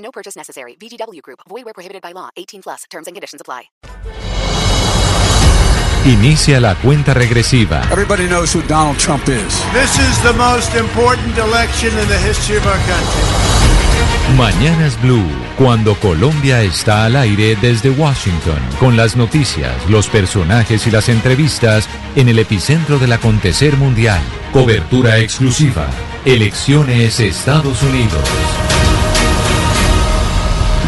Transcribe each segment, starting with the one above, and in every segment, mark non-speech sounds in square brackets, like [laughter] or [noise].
No purchase necessary. VGW Group. Void where prohibited by law. 18 plus. Terms and conditions apply. Inicia la cuenta regresiva. Everybody knows who Donald Trump is. This is the most important election in the history of our country. Mañanas Blue, cuando Colombia está al aire desde Washington, con las noticias, los personajes y las entrevistas en el epicentro del acontecer mundial. Cobertura exclusiva. Elecciones Estados Unidos.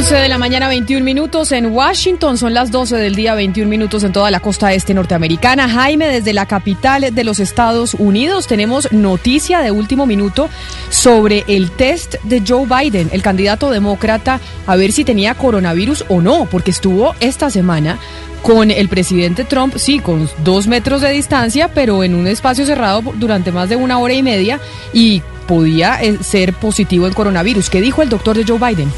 11 de la mañana, 21 minutos en Washington. Son las 12 del día, 21 minutos en toda la costa este norteamericana. Jaime, desde la capital de los Estados Unidos, tenemos noticia de último minuto sobre el test de Joe Biden, el candidato demócrata, a ver si tenía coronavirus o no, porque estuvo esta semana con el presidente Trump, sí, con dos metros de distancia, pero en un espacio cerrado durante más de una hora y media y podía eh, ser positivo en coronavirus. ¿Qué dijo el doctor de Joe Biden?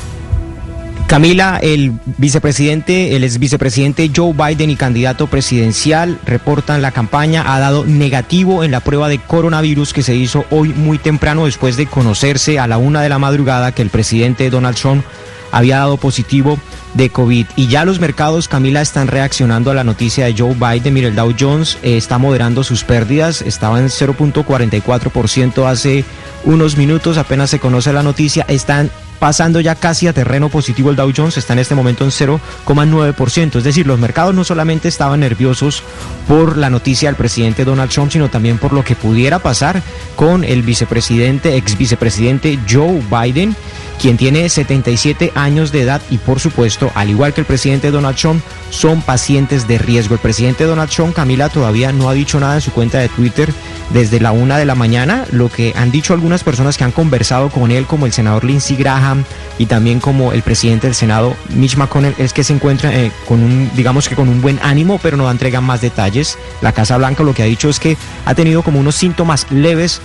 Camila, el vicepresidente, el ex vicepresidente Joe Biden y candidato presidencial reportan la campaña ha dado negativo en la prueba de coronavirus que se hizo hoy muy temprano después de conocerse a la una de la madrugada que el presidente Donald Trump había dado positivo de COVID. Y ya los mercados, Camila, están reaccionando a la noticia de Joe Biden. Mire, el Dow Jones eh, está moderando sus pérdidas, estaba en 0.44% hace unos minutos, apenas se conoce la noticia, están pasando ya casi a terreno positivo el Dow Jones, está en este momento en 0,9%. Es decir, los mercados no solamente estaban nerviosos por la noticia del presidente Donald Trump, sino también por lo que pudiera pasar con el vicepresidente, ex vicepresidente Joe Biden, quien tiene 77 años de edad y por supuesto, al igual que el presidente Donald Trump, son pacientes de riesgo. El presidente Donald Trump, Camila, todavía no ha dicho nada en su cuenta de Twitter desde la una de la mañana. Lo que han dicho algunas personas que han conversado con él, como el senador Lindsey Graham y también como el presidente del Senado, Mitch McConnell, es que se encuentra eh, con un, digamos que con un buen ánimo, pero no entregan más detalles. La Casa Blanca lo que ha dicho es que ha tenido como unos síntomas leves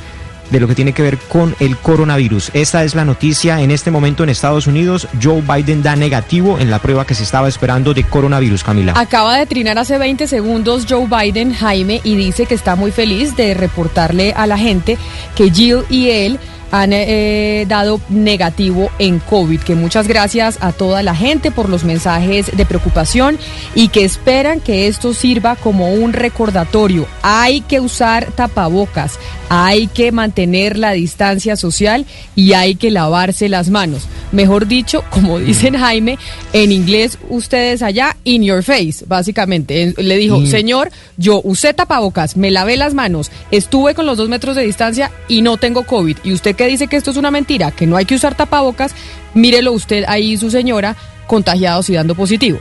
de lo que tiene que ver con el coronavirus. Esta es la noticia en este momento en Estados Unidos. Joe Biden da negativo en la prueba que se estaba esperando de coronavirus, Camila. Acaba de trinar hace 20 segundos Joe Biden, Jaime, y dice que está muy feliz de reportarle a la gente que Jill y él han eh, dado negativo en COVID. Que muchas gracias a toda la gente por los mensajes de preocupación y que esperan que esto sirva como un recordatorio. Hay que usar tapabocas, hay que mantener la distancia social y hay que lavarse las manos. Mejor dicho, como dicen Jaime, en inglés ustedes allá, in your face, básicamente. Le dijo, señor, yo usé tapabocas, me lavé las manos, estuve con los dos metros de distancia y no tengo COVID. Y usted que dice que esto es una mentira, que no hay que usar tapabocas, mírelo usted ahí, su señora, contagiados y dando positivo.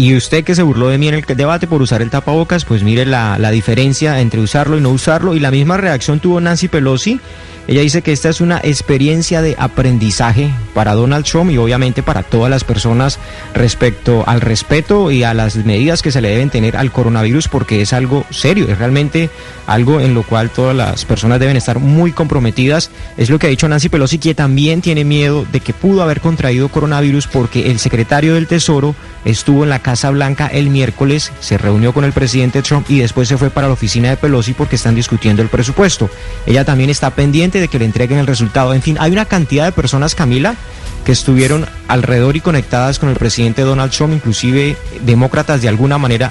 Y usted que se burló de mí en el debate por usar el tapabocas, pues mire la, la diferencia entre usarlo y no usarlo. Y la misma reacción tuvo Nancy Pelosi. Ella dice que esta es una experiencia de aprendizaje para Donald Trump y obviamente para todas las personas respecto al respeto y a las medidas que se le deben tener al coronavirus porque es algo serio, es realmente algo en lo cual todas las personas deben estar muy comprometidas. Es lo que ha dicho Nancy Pelosi, que también tiene miedo de que pudo haber contraído coronavirus porque el secretario del Tesoro estuvo en la Casa Blanca el miércoles, se reunió con el presidente Trump y después se fue para la oficina de Pelosi porque están discutiendo el presupuesto. Ella también está pendiente de que le entreguen el resultado. En fin, hay una cantidad de personas, Camila, que estuvieron alrededor y conectadas con el presidente Donald Trump, inclusive demócratas de alguna manera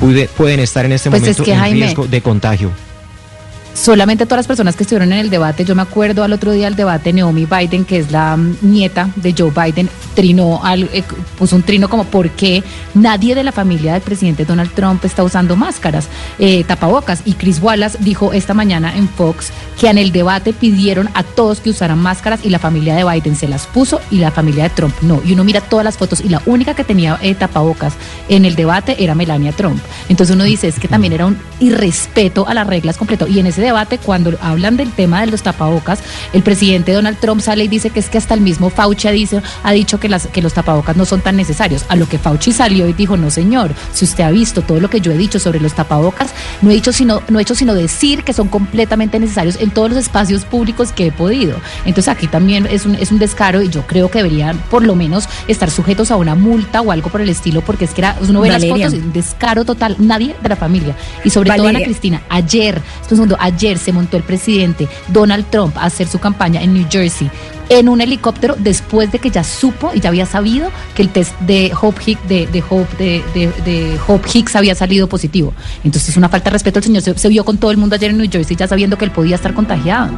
puede, pueden estar en este Pues momento es que, en Jaime, riesgo de contagio. Solamente todas las personas que estuvieron en el debate, yo me acuerdo al otro día del debate, Naomi Biden, que es la mm, nieta de Joe Biden, trinó, al, eh, puso un trino como por qué nadie de la familia del presidente Donald Trump está usando máscaras, eh, tapabocas. Y Chris Wallace dijo esta mañana en Fox que en el debate pidieron a todos que usaran máscaras y la familia de Biden se las puso y la familia de Trump no. Y uno mira todas las fotos y la única que tenía eh, tapabocas en el debate era Melania Trump. Entonces uno dice, es que también era un irrespeto a las reglas completo. Y en ese debate, cuando hablan del tema de los tapabocas, el presidente Donald Trump sale y dice que es que hasta el mismo Fauci dice, ha dicho que, las, que los tapabocas no son tan necesarios. A lo que Fauci salió y dijo, no señor, si usted ha visto todo lo que yo he dicho sobre los tapabocas, no he, dicho sino, no he hecho sino decir que son completamente necesarios en todos los espacios públicos que he podido. Entonces aquí también es un, es un descaro y yo creo que deberían por lo menos estar sujetos a una multa o algo por el estilo, porque es que era, uno ve las fotos, un descaro total, nadie de la familia. Y sobre todo Ana Cristina, ayer, segundo, ayer se montó el presidente Donald Trump a hacer su campaña en New Jersey en un helicóptero después de que ya supo y ya había sabido que el test de Hope Hicks, de, de Hicks había salido positivo. Entonces es una falta de respeto. El señor se, se, vio con todo el mundo ayer en New Jersey ya sabiendo que él podía estar contagiado.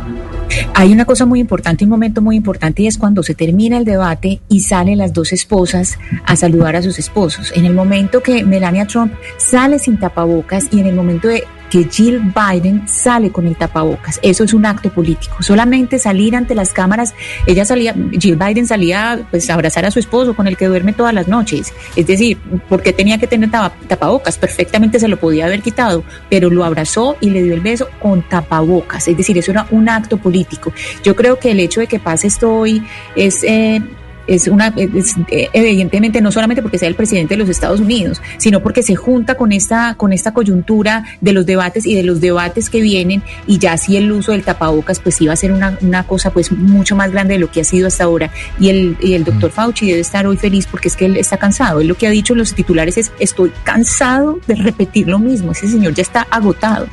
Hay una cosa muy importante, un momento muy importante y es cuando se termina el debate y salen las dos esposas a saludar a sus esposos. En el momento que Melania Trump sale sin tapabocas y en el momento de que Jill Biden sale con el tapabocas. Eso es un acto político. Solamente salir ante las cámaras, ella salía, Jill Biden salía pues a abrazar a su esposo con el que duerme todas las noches. Es decir, ¿por qué tenía que tener tapabocas? Perfectamente se lo podía haber quitado, pero lo abrazó y le dio el beso con tapabocas. Es decir, eso era un acto político. Yo creo que el hecho de que pase esto hoy es eh, es una, es, eh, evidentemente no solamente porque sea el presidente de los Estados Unidos, sino porque se junta con esta, con esta coyuntura de los debates y de los debates que vienen y ya si el uso del tapabocas pues iba a ser una, una cosa pues mucho más grande de lo que ha sido hasta ahora y el, y el doctor Fauci debe estar hoy feliz porque es que él está cansado, él lo que ha dicho en los titulares es estoy cansado de repetir lo mismo, ese señor ya está agotado.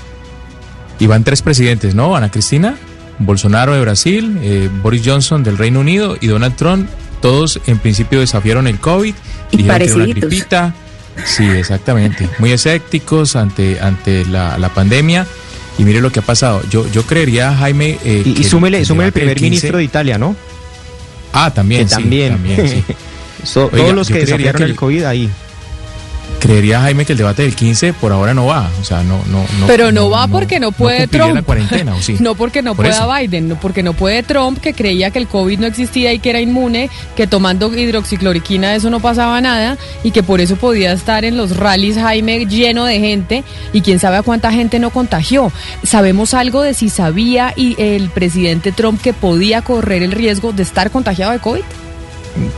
Y van tres presidentes, ¿no? Ana Cristina, Bolsonaro de Brasil, eh, Boris Johnson del Reino Unido y Donald Trump todos en principio desafiaron el COVID, y dijeron que era una gripita. Sí, exactamente. Muy escépticos ante, ante la, la pandemia. Y mire lo que ha pasado. Yo, yo creería, Jaime. Eh, y, y súmele, el, súmele el primer 15... ministro de Italia, ¿no? Ah, también. Que también. Sí, también [laughs] sí. so, Oiga, todos los que desafiaron que el COVID ahí creería Jaime que el debate del 15 por ahora no va, o sea, no no no Pero no, no va porque no, no puede Trump. La cuarentena, ¿o sí? [laughs] no porque no por pueda eso. Biden, no porque no puede Trump que creía que el COVID no existía y que era inmune, que tomando hidroxicloroquina eso no pasaba nada y que por eso podía estar en los rallies Jaime lleno de gente y quién sabe a cuánta gente no contagió. ¿Sabemos algo de si sabía y el presidente Trump que podía correr el riesgo de estar contagiado de COVID?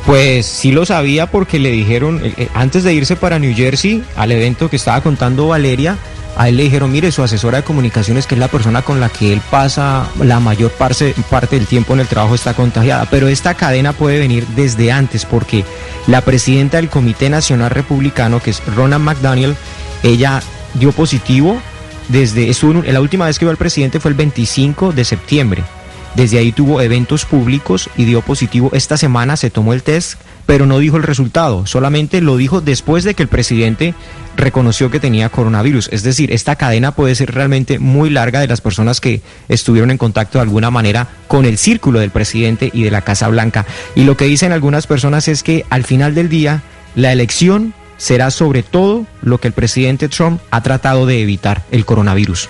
Pues sí lo sabía porque le dijeron, eh, antes de irse para New Jersey, al evento que estaba contando Valeria, a él le dijeron, mire, su asesora de comunicaciones, que es la persona con la que él pasa la mayor parte, parte del tiempo en el trabajo, está contagiada. Pero esta cadena puede venir desde antes porque la presidenta del Comité Nacional Republicano, que es Ronna McDaniel, ella dio positivo desde, la última vez que vio al presidente fue el 25 de septiembre. Desde ahí tuvo eventos públicos y dio positivo. Esta semana se tomó el test, pero no dijo el resultado, solamente lo dijo después de que el presidente reconoció que tenía coronavirus. Es decir, esta cadena puede ser realmente muy larga de las personas que estuvieron en contacto de alguna manera con el círculo del presidente y de la Casa Blanca. Y lo que dicen algunas personas es que al final del día, la elección será sobre todo lo que el presidente Trump ha tratado de evitar, el coronavirus.